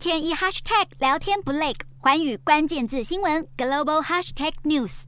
天一 hashtag 聊天不累，环宇关键字新闻 global hashtag news。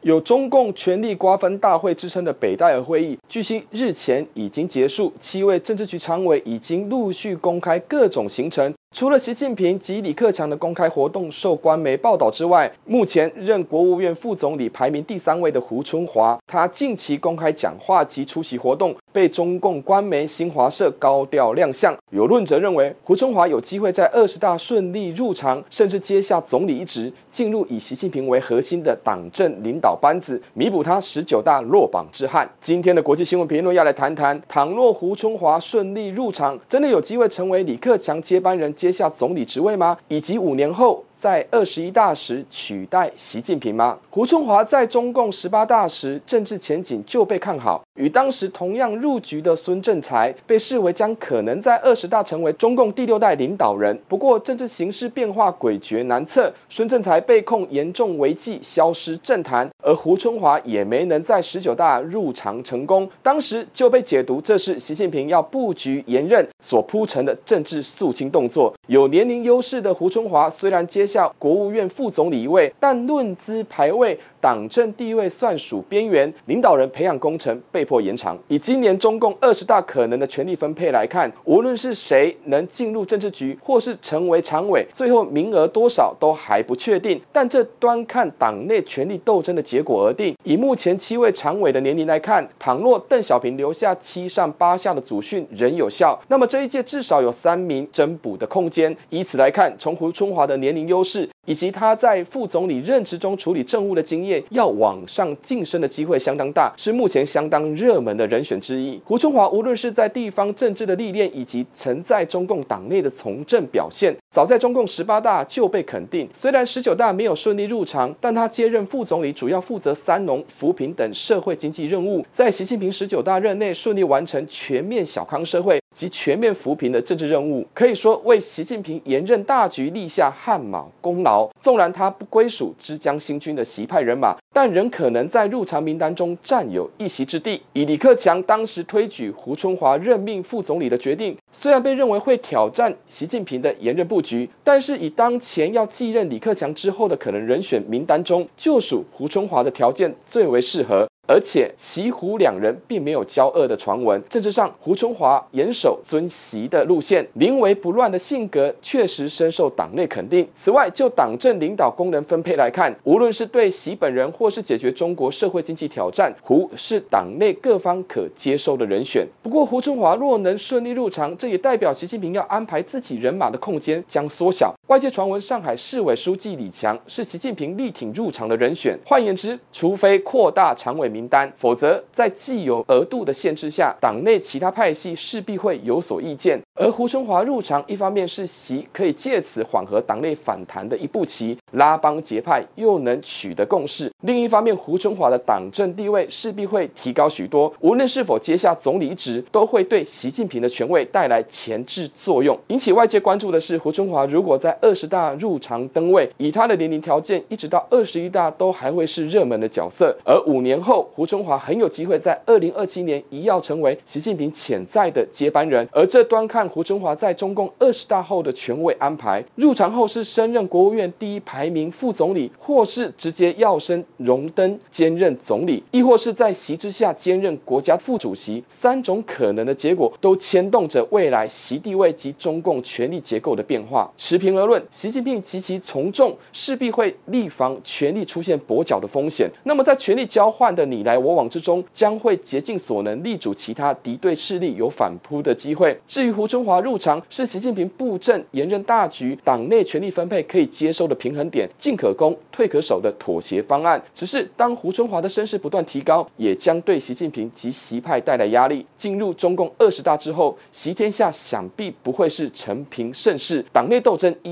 有中共权力瓜分大会之称的北戴河会议，据悉日前已经结束，七位政治局常委已经陆续公开各种行程。除了习近平及李克强的公开活动受官媒报道之外，目前任国务院副总理排名第三位的胡春华，他近期公开讲话及出席活动，被中共官媒新华社高调亮相。有论者认为，胡春华有机会在二十大顺利入场，甚至接下总理一职，进入以习近平为核心的党政领导班子，弥补他十九大落榜之憾。今天的国际新闻评论要来谈谈，倘若胡春华顺利入场，真的有机会成为李克强接班人？接下总理职位吗？以及五年后，在二十一大时取代习近平吗？胡春华在中共十八大时政治前景就被看好，与当时同样入局的孙政才被视为将可能在二十大成为中共第六代领导人。不过政治形势变化诡谲难测，孙政才被控严重违纪，消失政坛，而胡春华也没能在十九大入场成功。当时就被解读这是习近平要布局延任所铺成的政治肃清动作。有年龄优势的胡春华虽然接下国务院副总理一位，但论资排位，党政地位算属边缘，领导人培养工程被迫延长。以今年中共二十大可能的权力分配来看，无论是谁能进入政治局，或是成为常委，最后名额多少都还不确定。但这端看党内权力斗争的结果而定。以目前七位常委的年龄来看，倘若邓小平留下七上八下的祖训仍有效，那么这一届至少有三名增补的空间。以此来看，从胡春华的年龄优是以及他在副总理任职中处理政务的经验，要往上晋升的机会相当大，是目前相当热门的人选之一。胡春华无论是在地方政治的历练，以及曾在中共党内的从政表现，早在中共十八大就被肯定。虽然十九大没有顺利入场，但他接任副总理，主要负责三农、扶贫等社会经济任务，在习近平十九大任内顺利完成全面小康社会及全面扶贫的政治任务，可以说为习近平连任大局立下汗马功劳。纵然他不归属之江新军的习派人马，但仍可能在入常名单中占有一席之地。以李克强当时推举胡春华任命副总理的决定，虽然被认为会挑战习近平的连任布局，但是以当前要继任李克强之后的可能人选名单中，就属胡春华的条件最为适合。而且习胡两人并没有交恶的传闻，政治上胡春华严守尊习的路线，临危不乱的性格确实深受党内肯定。此外，就党政领导功能分配来看，无论是对习本人或是解决中国社会经济挑战，胡是党内各方可接受的人选。不过，胡春华若能顺利入场，这也代表习近平要安排自己人马的空间将缩小。外界传闻，上海市委书记李强是习近平力挺入场的人选。换言之，除非扩大常委名单，否则在既有额度的限制下，党内其他派系势必会有所意见。而胡春华入场，一方面是习可以借此缓和党内反弹的一步棋，拉帮结派又能取得共识；另一方面，胡春华的党政地位势必会提高许多，无论是否接下总理一职，都会对习近平的权位带来前置作用。引起外界关注的是，胡春华如果在二十大入场登位，以他的年龄条件，一直到二十一大都还会是热门的角色。而五年后，胡春华很有机会在二零二七年一跃成为习近平潜在的接班人。而这端看胡春华在中共二十大后的权位安排，入场后是升任国务院第一排名副总理，或是直接跃升荣登兼任总理，亦或是在习之下兼任国家副主席。三种可能的结果都牵动着未来习地位及中共权力结构的变化。持平而论。习近平及其从众势必会力防权力出现跛脚的风险。那么，在权力交换的你来我往之中，将会竭尽所能力阻其他敌对势力有反扑的机会。至于胡春华入场，是习近平布阵连任大局、党内权力分配可以接受的平衡点，进可攻、退可守的妥协方案。只是当胡春华的声势不断提高，也将对习近平及习派带来压力。进入中共二十大之后，习天下想必不会是承平盛世，党内斗争依